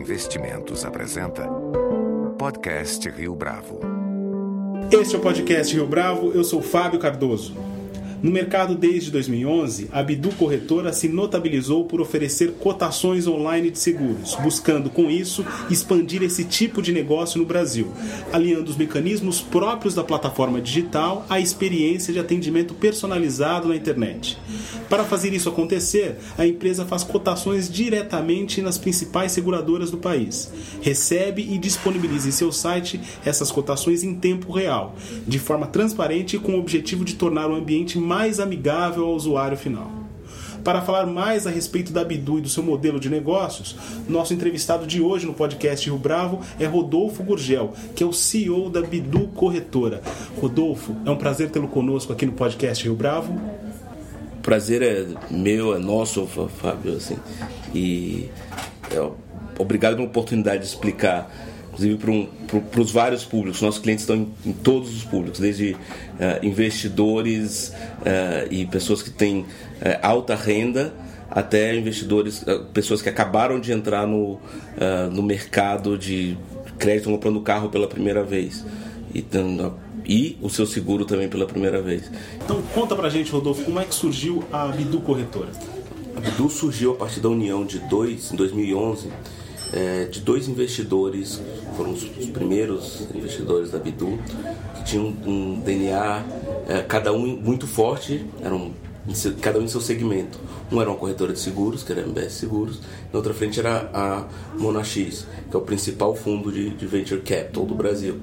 Investimentos apresenta Podcast Rio Bravo. Este é o Podcast Rio Bravo, eu sou Fábio Cardoso. No mercado desde 2011, a Bidu Corretora se notabilizou por oferecer cotações online de seguros, buscando com isso expandir esse tipo de negócio no Brasil, alinhando os mecanismos próprios da plataforma digital à experiência de atendimento personalizado na internet. Para fazer isso acontecer, a empresa faz cotações diretamente nas principais seguradoras do país, recebe e disponibiliza em seu site essas cotações em tempo real, de forma transparente e com o objetivo de tornar o ambiente mais amigável ao usuário final. Para falar mais a respeito da Bidu e do seu modelo de negócios, nosso entrevistado de hoje no podcast Rio Bravo é Rodolfo Gurgel, que é o CEO da Bidu Corretora. Rodolfo, é um prazer tê-lo conosco aqui no podcast Rio Bravo. Prazer é meu, é nosso, Fábio, assim. E é, obrigado pela oportunidade de explicar inclusive para um, os vários públicos. Nossos clientes estão em, em todos os públicos, desde uh, investidores uh, e pessoas que têm uh, alta renda até investidores, pessoas que acabaram de entrar no, no mercado de crédito comprando carro pela primeira vez. E, e o seu seguro também pela primeira vez. Então conta pra gente, Rodolfo, como é que surgiu a Bidu Corretora? A Bidu surgiu a partir da união de dois, em 2011, é, de dois investidores, foram os, os, primeiros investidores da Bidu, que tinham um, DNA, é, cada um muito forte, eram cada um em seu segmento. Um era uma corretora de seguros, que era a MBS Seguros, na outra frente era a Monax, que é o principal fundo de, de venture capital do Brasil.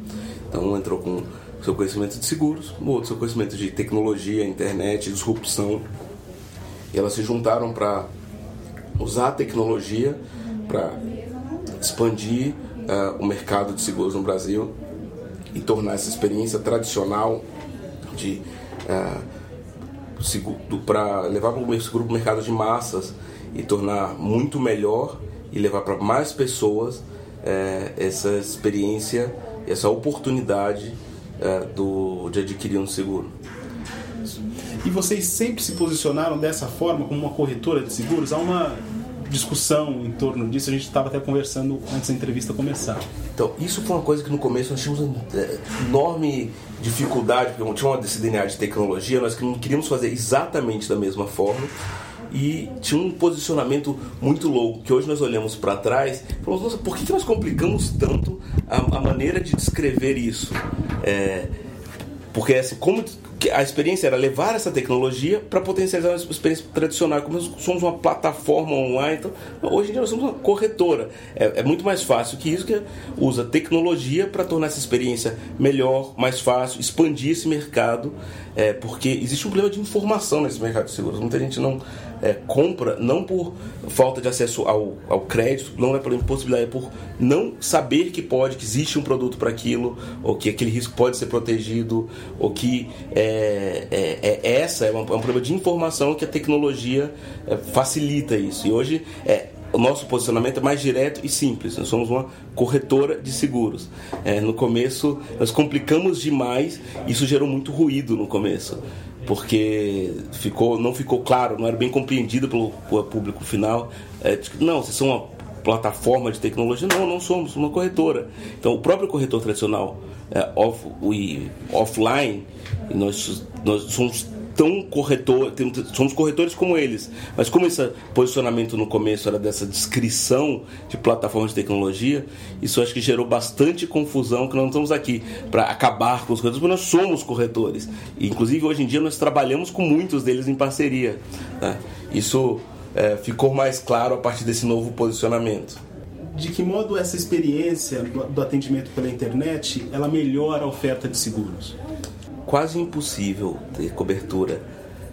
Então um entrou com seu conhecimento de seguros, o outro seu conhecimento de tecnologia, internet, disrupção. E elas se juntaram para usar a tecnologia para expandir uh, o mercado de seguros no Brasil e tornar essa experiência tradicional de uh, para levar para o seguro para o mercado de massas e tornar muito melhor e levar para mais pessoas uh, essa experiência, essa oportunidade do, de adquirir um seguro. E vocês sempre se posicionaram dessa forma como uma corretora de seguros? Há uma discussão em torno disso, a gente estava até conversando antes da entrevista começar. Então, isso foi uma coisa que no começo nós tínhamos é, enorme dificuldade, porque tinha uma desse DNA de tecnologia, nós não queríamos fazer exatamente da mesma forma e tinha um posicionamento muito louco, que hoje nós olhamos para trás e falamos, nossa, por que nós complicamos tanto a, a maneira de descrever isso? É, porque assim, como a experiência era levar essa tecnologia para potencializar a experiência tradicional. Como nós somos uma plataforma online, então, hoje em dia nós somos uma corretora. É, é muito mais fácil que isso, que usa tecnologia para tornar essa experiência melhor, mais fácil, expandir esse mercado, é, porque existe um problema de informação nesse mercado de seguros. Muita gente não é, compra, não por falta de acesso ao, ao crédito, não é por impossibilidade, é por não saber que pode, que existe um produto para aquilo, ou que aquele risco pode ser protegido, ou que é, é, é essa é um, é um, problema de informação que a tecnologia é, facilita isso. E hoje é, o nosso posicionamento é mais direto e simples. Nós somos uma corretora de seguros. É, no começo, nós complicamos demais. Isso gerou muito ruído no começo porque ficou, não ficou claro, não era bem compreendido pelo, público final. É, não, vocês são uma plataforma de tecnologia. Não, não somos uma corretora. Então, o próprio corretor tradicional, é, off, we, offline, nós, nós somos tão corretor, somos corretores como eles, mas como esse posicionamento no começo era dessa descrição de plataforma de tecnologia, isso acho que gerou bastante confusão que nós não estamos aqui para acabar com os corretores, porque nós somos corretores. E, inclusive hoje em dia nós trabalhamos com muitos deles em parceria. Tá? Isso é, ficou mais claro a partir desse novo posicionamento de que modo essa experiência do atendimento pela internet ela melhora a oferta de seguros? Quase impossível ter cobertura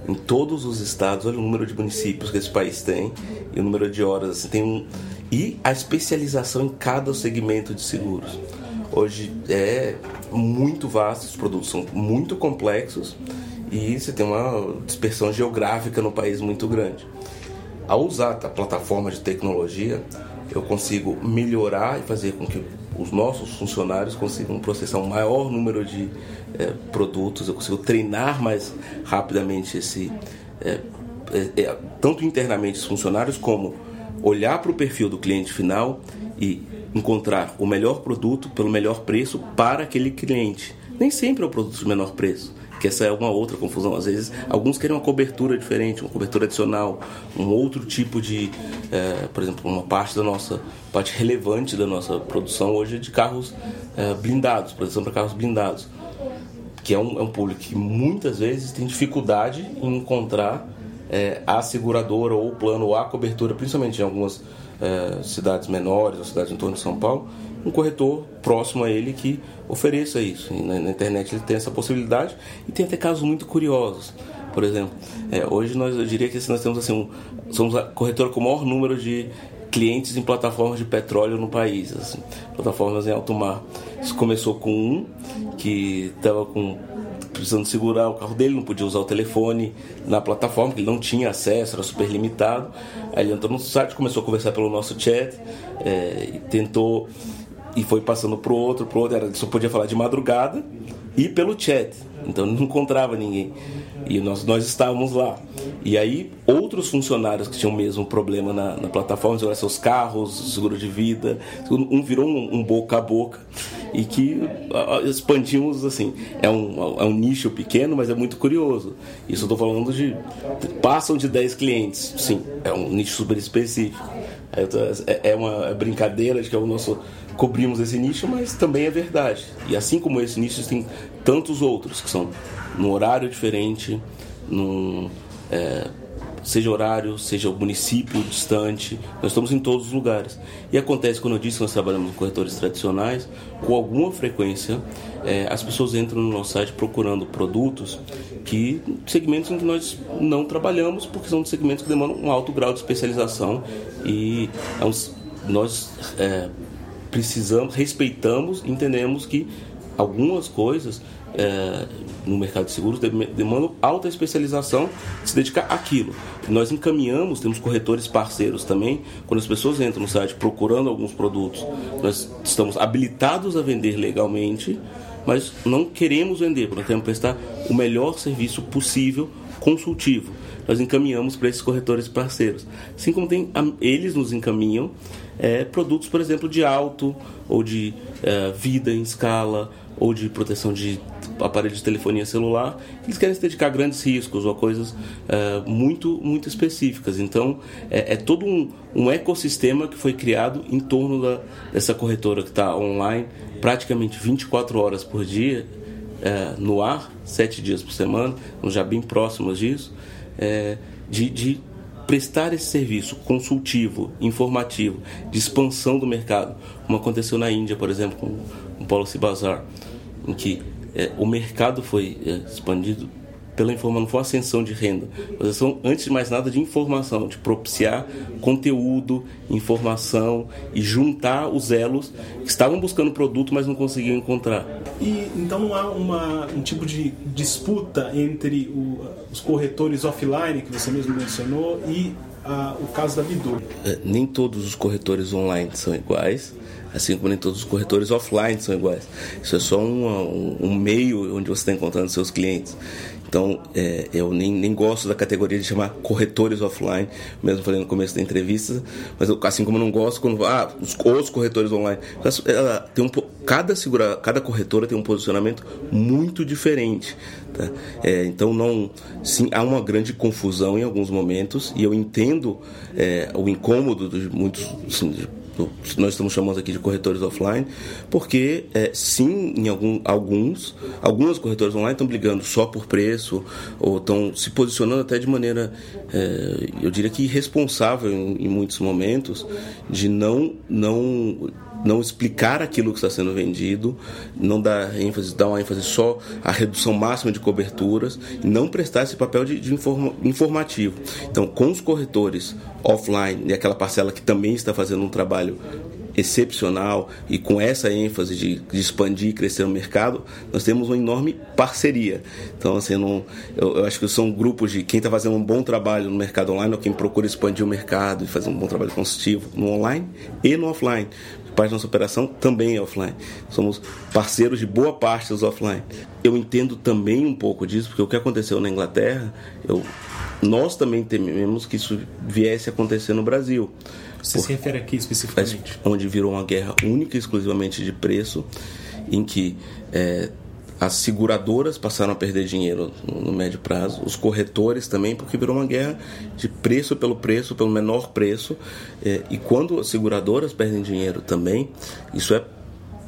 em todos os estados. Olha o número de municípios que esse país tem e o número de horas. Assim, tem um, e a especialização em cada segmento de seguros. Hoje é muito vasto, os produtos são muito complexos e você tem uma dispersão geográfica no país muito grande. Ao usar a plataforma de tecnologia, eu consigo melhorar e fazer com que os nossos funcionários consigam processar um maior número de é, produtos, eu consigo treinar mais rapidamente esse, é, é, tanto internamente os funcionários como olhar para o perfil do cliente final e encontrar o melhor produto pelo melhor preço para aquele cliente. Nem sempre é o produto de menor preço que essa é uma outra confusão. Às vezes, alguns querem uma cobertura diferente, uma cobertura adicional, um outro tipo de, é, por exemplo, uma parte da nossa, parte relevante da nossa produção hoje é de carros é, blindados, produção para carros blindados, que é um, é um público que muitas vezes tem dificuldade em encontrar é, a seguradora ou o plano ou a cobertura, principalmente em algumas é, cidades menores ou cidades em torno de São Paulo, um corretor próximo a ele que ofereça isso. E na, internet ele tem essa possibilidade e tem até casos muito curiosos. Por exemplo, é, hoje nós, eu diria que nós temos assim, um, somos a corretora com o maior número de clientes em plataformas de petróleo no país, assim, plataformas em alto mar. Isso começou com um que estava com precisando segurar o carro dele, não podia usar o telefone na plataforma, que ele não tinha acesso, era super limitado. Aí ele entrou no site, começou a conversar pelo nosso chat, é, e tentou e foi passando pro outro, pro outro, ele só podia falar de madrugada e pelo chat. Então não encontrava ninguém. E nós, nós estávamos lá. E aí, outros funcionários que tinham o mesmo problema na, na plataforma, seguraram seus carros, seguro de vida, um virou um, um boca a boca. E que expandimos assim. É um, é um nicho pequeno, mas é muito curioso. Isso eu estou falando de. Passam de 10 clientes. Sim, é um nicho super específico. É, é uma brincadeira de que é o nosso cobrimos esse nicho, mas também é verdade. E assim como esse nicho, tem tantos outros que são num horário diferente, num, é, seja horário, seja o município distante, nós estamos em todos os lugares. E acontece, quando eu disse que nós trabalhamos com corretores tradicionais, com alguma frequência é, as pessoas entram no nosso site procurando produtos que segmentos em que nós não trabalhamos, porque são segmentos que demandam um alto grau de especialização e é nós é, precisamos, respeitamos, entendemos que algumas coisas é, no mercado de seguros demandam alta especialização se dedicar àquilo. Nós encaminhamos, temos corretores parceiros também, quando as pessoas entram no site procurando alguns produtos, nós estamos habilitados a vender legalmente, mas não queremos vender, porque queremos prestar o melhor serviço possível consultivo. Nós encaminhamos para esses corretores parceiros. Assim como tem, eles nos encaminham é, produtos, por exemplo, de auto ou de é, vida em escala ou de proteção de aparelho de telefonia celular, eles querem se dedicar a grandes riscos ou a coisas é, muito, muito específicas. Então, é, é todo um, um, ecossistema que foi criado em torno da, dessa corretora que está online praticamente 24 horas por dia, é, no ar, 7 dias por semana, já bem próximos disso, é, de, de prestar esse serviço consultivo, informativo, de expansão do mercado, como aconteceu na Índia, por exemplo, com o Policy Bazaar, em que é, o mercado foi é, expandido pela informação, não foi ascensão de renda, mas ascensão, antes de mais nada, de informação, de propiciar conteúdo, informação e juntar os elos que estavam buscando produto, mas não conseguiam encontrar. E então não há uma, um tipo de disputa entre o, os corretores offline, que você mesmo mencionou, e a, o caso da Bidu? É, nem todos os corretores online são iguais assim como nem todos os corretores offline são iguais. Isso é só um, um, um meio onde você está encontrando seus clientes. Então, é, eu nem, nem gosto da categoria de chamar corretores offline, mesmo falei no começo da entrevista, mas eu, assim como eu não gosto quando ah, os, os corretores online. Ela tem um, cada, segura, cada corretora tem um posicionamento muito diferente. Tá? É, então, não, sim, há uma grande confusão em alguns momentos e eu entendo é, o incômodo de muitos. Assim, de, nós estamos chamando aqui de corretores offline, porque é, sim, em algum, alguns, algumas corretoras online estão brigando só por preço, ou estão se posicionando até de maneira, é, eu diria que irresponsável em, em muitos momentos, de não, não não explicar aquilo que está sendo vendido, não dar ênfase, dar uma ênfase só à redução máxima de coberturas e não prestar esse papel de, de informa, informativo. Então, com os corretores offline e aquela parcela que também está fazendo um trabalho excepcional e com essa ênfase de, de, expandir e crescer o mercado, nós temos uma enorme parceria. Então, assim, não, eu, eu, acho que são grupos de quem está fazendo um bom trabalho no mercado online ou quem procura expandir o mercado e fazer um bom trabalho consultivo no online e no offline parte da nossa operação também é offline. Somos parceiros de boa parte dos offline. Eu entendo também um pouco disso, porque o que aconteceu na Inglaterra, eu nós também tememos que isso viesse a acontecer no Brasil. Você Por, se refere aqui especificamente? Onde virou uma guerra única, exclusivamente de preço, em que é, as seguradoras passaram a perder dinheiro no médio prazo, os corretores também, porque virou uma guerra de preço pelo preço, pelo menor preço. É, e quando as seguradoras perdem dinheiro também, isso é,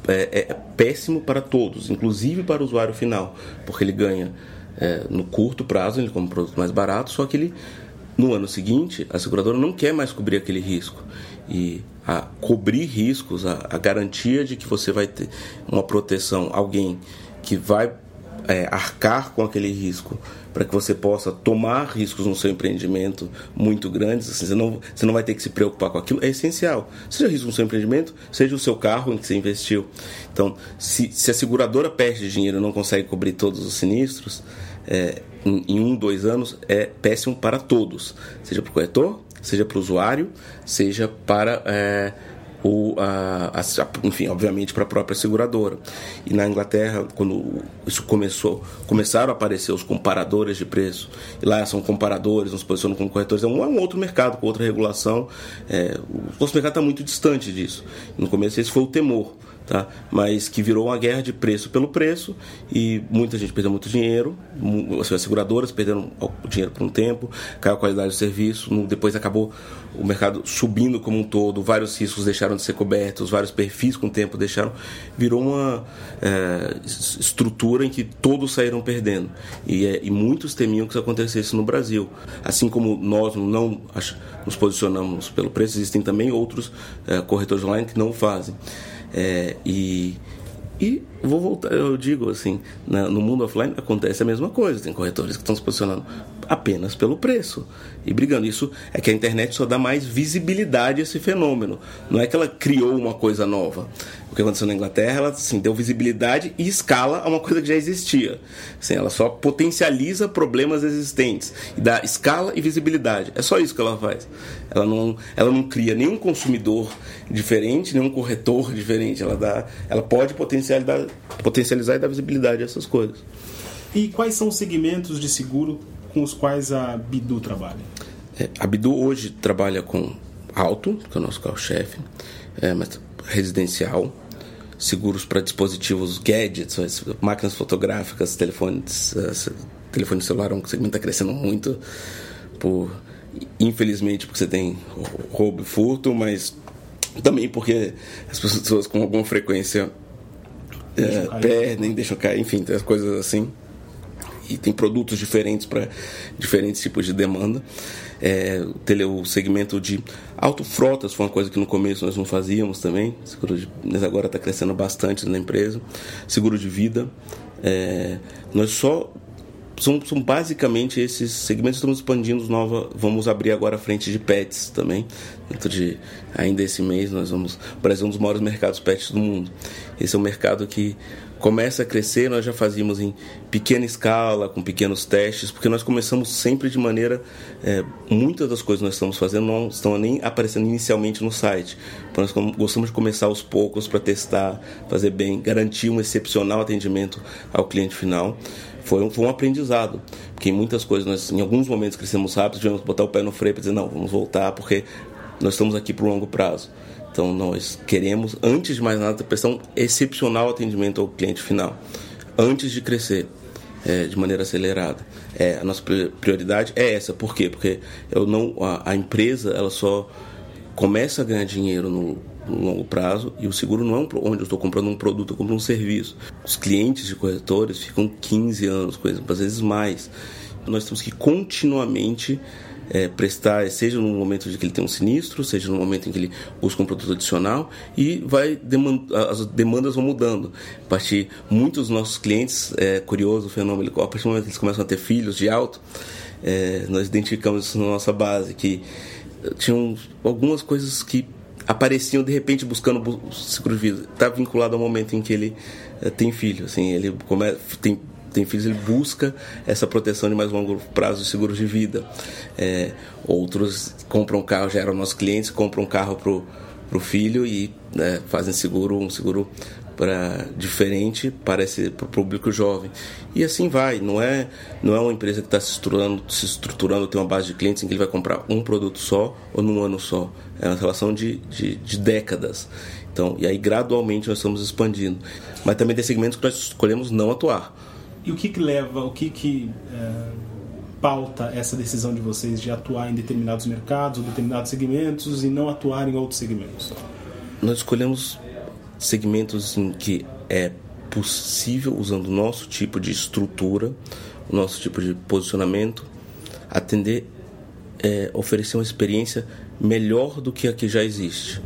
é, é péssimo para todos, inclusive para o usuário final, porque ele ganha é, no curto prazo, ele compra um produto mais barato, só que ele, no ano seguinte, a seguradora não quer mais cobrir aquele risco. E a cobrir riscos, a, a garantia de que você vai ter uma proteção, alguém que vai é, arcar com aquele risco para que você possa tomar riscos no seu empreendimento muito grandes, assim, você, não, você não vai ter que se preocupar com aquilo, é essencial. Seja risco no seu empreendimento, seja o seu carro em que você investiu. Então, se, se a seguradora perde dinheiro e não consegue cobrir todos os sinistros, é, em, um, dois anos, é péssimo para todos, seja para o corretor, seja para o usuário, seja para é, ou a, a, enfim, obviamente para a própria seguradora. E na Inglaterra, quando isso começou, começaram a aparecer os comparadores de preço. E lá são comparadores, nos posicionam como corretores. É um, é um outro mercado com outra regulação. É, o nosso mercado está muito distante disso. No começo esse foi o temor tá? mas que virou uma guerra de preço pelo preço e muita gente perdeu muito dinheiro, as seguradoras perderam dinheiro por um tempo, caiu a qualidade do serviço, depois acabou o mercado subindo como um todo, vários riscos deixaram de ser cobertos, vários perfis com o tempo deixaram, virou uma é, estrutura em que todos saíram perdendo e, é, e muitos temiam que isso acontecesse no Brasil, assim como nós não nos posicionamos pelo preço, existem também outros é, corretores online que não fazem. É, e, e vou voltar, eu digo assim, na, no mundo offline acontece a mesma coisa. Tem corretores que estão se posicionando apenas pelo preço e brigando. Isso é que a internet só dá mais visibilidade a esse fenômeno. Não é que ela criou uma coisa nova. O que aconteceu na Inglaterra, ela assim, deu visibilidade e escala a uma coisa que já existia. Assim, ela só potencializa problemas existentes e dá escala e visibilidade. É só isso que ela faz. Ela não, ela não cria nenhum consumidor diferente, nenhum corretor diferente. Ela, dá, ela pode potencializar, potencializar e dar visibilidade a essas coisas. E quais são os segmentos de seguro com os quais a Bidu trabalha? É, a Bidu hoje trabalha com auto, que é o nosso carro-chefe, é, mas residencial, seguros para dispositivos gadgets, máquinas fotográficas, telefones, uh, telefone celular, um segmento está crescendo muito, por infelizmente porque você tem roubo e furto, mas também porque as pessoas com alguma frequência é, perdem, deixam cair, enfim, as coisas assim e tem produtos diferentes para diferentes tipos de demanda. É, o segmento de autofrotas foi uma coisa que no começo nós não fazíamos também, seguro de, mas agora está crescendo bastante na empresa. Seguro de vida. É, nós só são, são, basicamente esses segmentos estamos expandindo nova vamos abrir agora a frente de pets também dentro de ainda esse mês nós vamos o Brasil é um dos maiores mercados pets do mundo esse é um mercado que começa a crescer, nós já fazíamos em pequena escala, com pequenos testes, porque nós começamos sempre de maneira. É, muitas das coisas que nós estamos fazendo não estão nem aparecendo inicialmente no site. Então nós gostamos de começar aos poucos para testar, fazer bem, garantir um excepcional atendimento ao cliente final. Foi um, foi um aprendizado, porque em muitas coisas, nós, em alguns momentos crescemos rápido, tivemos que botar o pé no freio para dizer: não, vamos voltar, porque nós estamos aqui para o longo prazo. Então nós queremos, antes de mais nada, prestar um excepcional atendimento ao cliente final, antes de crescer é, de maneira acelerada. É, a nossa prioridade é essa. Por quê? Porque eu não, a, a empresa ela só começa a ganhar dinheiro no, no longo prazo e o seguro não é um, onde eu estou comprando um produto, eu compro um serviço. Os clientes de corretores ficam 15 anos, às vezes mais. Nós temos que continuamente é, prestar, seja no momento de que ele tem um sinistro, seja no momento em que ele busca um produto adicional e vai demanda, as demandas vão mudando. A partir muitos dos nossos clientes, é curioso o fenômeno, a partir do momento que eles começam a ter filhos de alto, é, nós identificamos isso na nossa base que tinham algumas coisas que apareciam de repente buscando seguro de vida. Está vinculado ao momento em que ele é, tem filho, assim, ele começa, tem tem filhos, ele busca essa proteção de mais longo prazo de seguros de vida. É, outros compram carro, já eram nossos clientes, compram um carro para o filho e né, fazem seguro, um seguro para diferente para esse para o público jovem. E assim vai não é não é uma empresa que está se estruturando se estruturando tem uma base de clientes em que ele vai comprar um produto só ou num ano só. É uma relação de, de, de décadas. Então e aí gradualmente nós estamos expandindo. Mas também tem segmentos que nós escolhemos não atuar e o que, que leva o que que é, pauta essa decisão de vocês de atuar em determinados mercados determinados segmentos e não atuar em outros segmentos nós escolhemos segmentos em que é possível, usando o nosso tipo de estrutura, o nosso tipo de posicionamento, atender, é, oferecer uma experiência melhor do que a que já existe.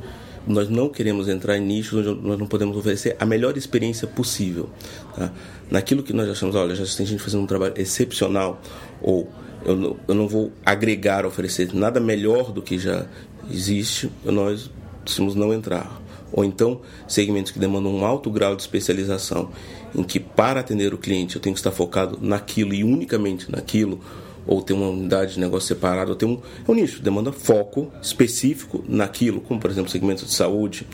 Nós não queremos entrar em nichos onde nós não podemos oferecer a melhor experiência possível. Tá? Naquilo que nós achamos, olha, já tem gente fazendo um trabalho excepcional, ou eu não, eu não vou agregar, oferecer nada melhor do que já existe, nós decidimos não entrar ou então segmentos que demandam um alto grau de especialização, em que para atender o cliente eu tenho que estar focado naquilo e unicamente naquilo, ou ter uma unidade de negócio separada, ou ter um, é um nicho, demanda foco específico naquilo, como por exemplo segmentos de saúde.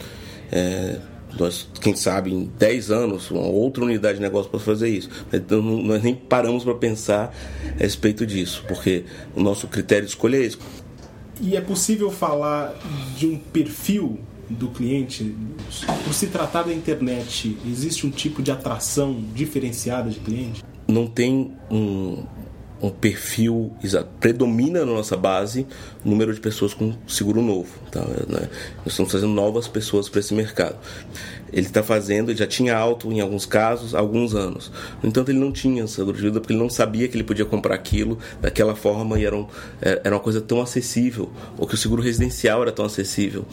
É, nós, quem sabe, em 10 anos, uma outra unidade de negócio para fazer isso. Então, nós nem paramos para pensar a respeito disso, porque o nosso critério de escolha é esse. E é possível falar de um perfil do cliente, por se tratar da internet, existe um tipo de atração diferenciada de cliente? Não tem um, um perfil. Predomina na nossa base o número de pessoas com seguro novo. Tá? Né? Nós estamos fazendo novas pessoas para esse mercado ele está fazendo, já tinha alto em alguns casos há alguns anos. No entanto, ele não tinha seguro de vida porque ele não sabia que ele podia comprar aquilo daquela forma e era, um, é, era uma coisa tão acessível, ou que o seguro residencial era tão acessível.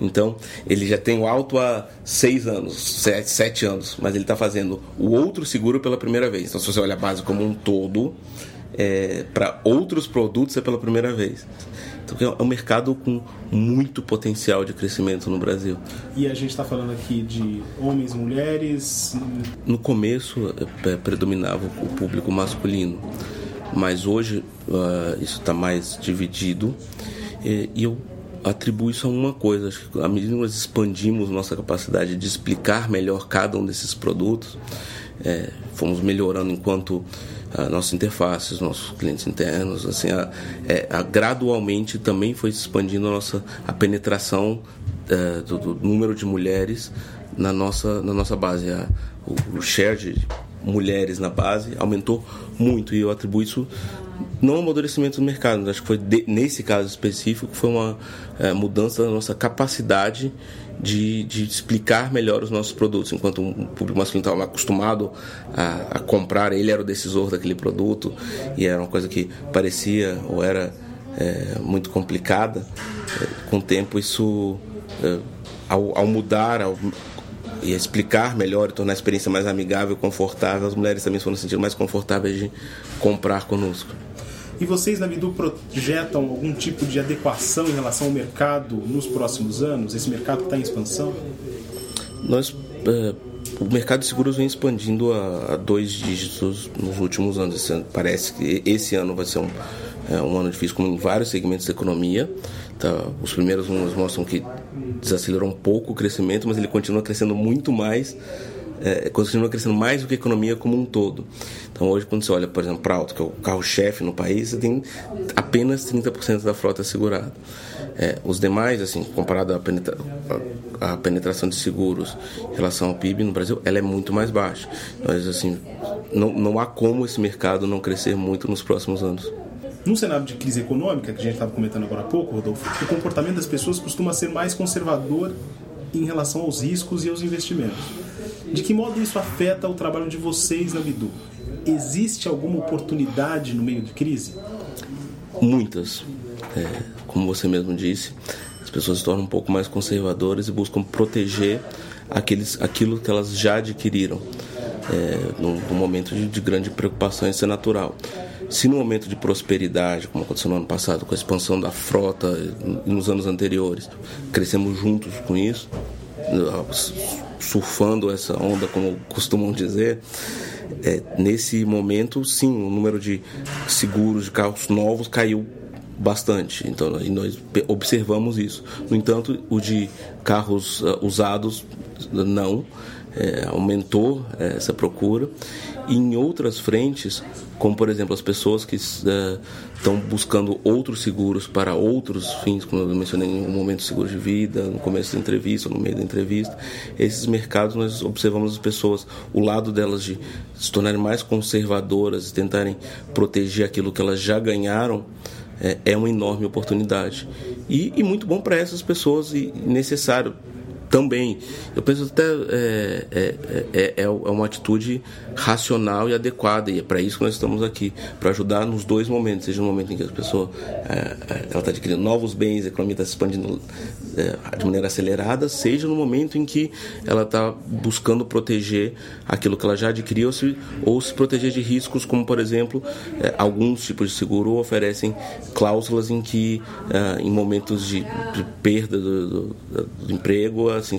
Então, ele já tem o alto há seis anos, sete, sete anos, mas ele está fazendo o outro seguro pela primeira vez. Então, se você olha a base como um todo, é, para outros produtos é pela primeira vez. Então é um mercado com muito potencial de crescimento no Brasil. E a gente está falando aqui de homens, mulheres. No começo é, predominava o público masculino, mas hoje uh, isso está mais dividido e, e eu atribuo isso a uma coisa. Acho que à medida que nós expandimos nossa capacidade de explicar melhor cada um desses produtos, é, fomos melhorando enquanto a nossas interfaces, nossos clientes internos, assim, a, é, a, gradualmente também foi expandindo a nossa a penetração é, do, do, número de mulheres na nossa na nossa base, a, o, o share de mulheres na base aumentou muito e eu atribuo isso não ao amadurecimento do mercado, acho que foi de, nesse caso específico foi uma é, mudança da nossa capacidade de, de explicar melhor os nossos produtos. Enquanto um público masculino estava acostumado a, a, comprar, ele era o decisor daquele produto e era uma coisa que parecia ou era é, muito complicada. É, com o tempo, isso, é, ao, ao, mudar, ao, e explicar melhor e tornar a experiência mais amigável confortável, as mulheres também foram se sentindo mais confortáveis de comprar conosco. E vocês na Bidu projetam algum tipo de adequação em relação ao mercado nos próximos anos? Esse mercado está em expansão? Nós, é, o mercado de seguros vem expandindo a, a, dois dígitos nos últimos anos. Parece que esse ano vai ser um, é, um ano difícil, como em vários segmentos da economia. Tá? Os primeiros números mostram que desacelerou um pouco o crescimento, mas ele continua crescendo muito mais é, continua crescendo mais do que a economia como um todo. Então hoje quando você olha, por exemplo, para Auto, que é o carro-chefe no país, você tem apenas 30% da frota segurada. É, os demais, assim, comparado à, penetra a, a, penetração de seguros em relação ao PIB no Brasil, ela é muito mais baixa. Mas assim, não, não há como esse mercado não crescer muito nos próximos anos. No cenário de crise econômica, que a gente estava comentando agora há pouco, Rodolfo, o comportamento das pessoas costuma ser mais conservador em relação aos riscos e aos investimentos. De que modo isso afeta o trabalho de vocês na Bidu? Existe alguma oportunidade no meio de crise? Muitas. É, como você mesmo disse, as pessoas se tornam um pouco mais conservadoras e buscam proteger aqueles, aquilo que elas já adquiriram. É, num, momento de, de grande preocupação, isso é natural. Se no momento de prosperidade, como aconteceu no ano passado, com a expansão da frota nos anos anteriores, crescemos juntos com isso, surfando essa onda, como costumam dizer, é, nesse momento, sim, o número de seguros de carros novos caiu bastante. Então, nós observamos isso. No entanto, o de carros uh, usados, não. É, aumentou é, essa procura. E em outras frentes, como por exemplo as pessoas que estão buscando outros seguros para outros fins, como eu mencionei em um momento seguro de vida, no começo da entrevista, no meio da entrevista, esses mercados nós observamos as pessoas, o lado delas de se tornarem mais conservadoras e tentarem proteger aquilo que elas já ganharam, é, é uma enorme oportunidade. E, e muito bom para essas pessoas e necessário também. Eu penso até é, é, é, é, uma atitude racional e adequada, e é para isso que nós estamos aqui, para ajudar nos dois momentos, seja no momento em que a pessoa ela está adquirindo novos bens, a economia está se expandindo de maneira acelerada, seja no momento em que ela está buscando proteger aquilo que ela já adquiriu ou se, ou se proteger de riscos, como por exemplo, alguns tipos de seguro oferecem cláusulas em que, em momentos de, perda do, do, do emprego, assim,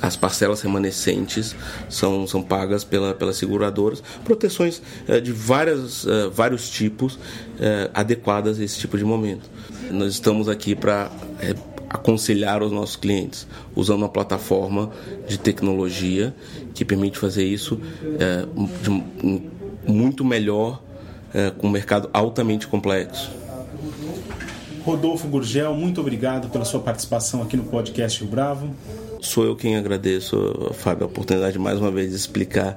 as parcelas remanescentes são, são pagas pela, pelas seguradoras, proteções é, de várias, é, vários tipos é, adequadas a esse tipo de momento. Nós estamos aqui para aconselhar os nossos clientes usando uma plataforma de tecnologia que permite fazer isso de, muito melhor com um mercado altamente complexo. Rodolfo Gurgel, muito obrigado pela sua participação aqui no podcast Rio Bravo. Sou eu quem agradeço, Fábio, a oportunidade mais uma vez de explicar.